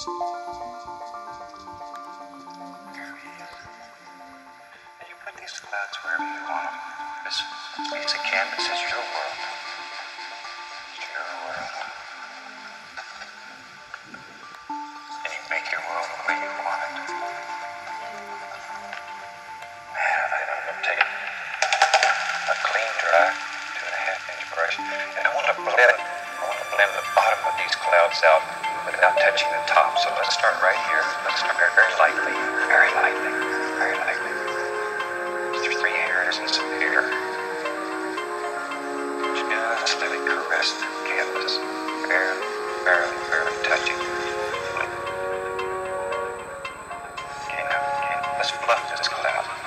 And you put these clouds wherever you want them. This piece of canvas is your world. Your world. And you make your world the way you want it. Man, I don't know, take a clean, inch brush, and I want to blend, I want to blend the bottom of these clouds out without touching the top. So let's start right here. Let's start very, very lightly, very lightly, very lightly. Three hairs and some hair. Just it caress the canvas, barely, barely, barely touching. Okay, now, okay, let's fluff this cloud.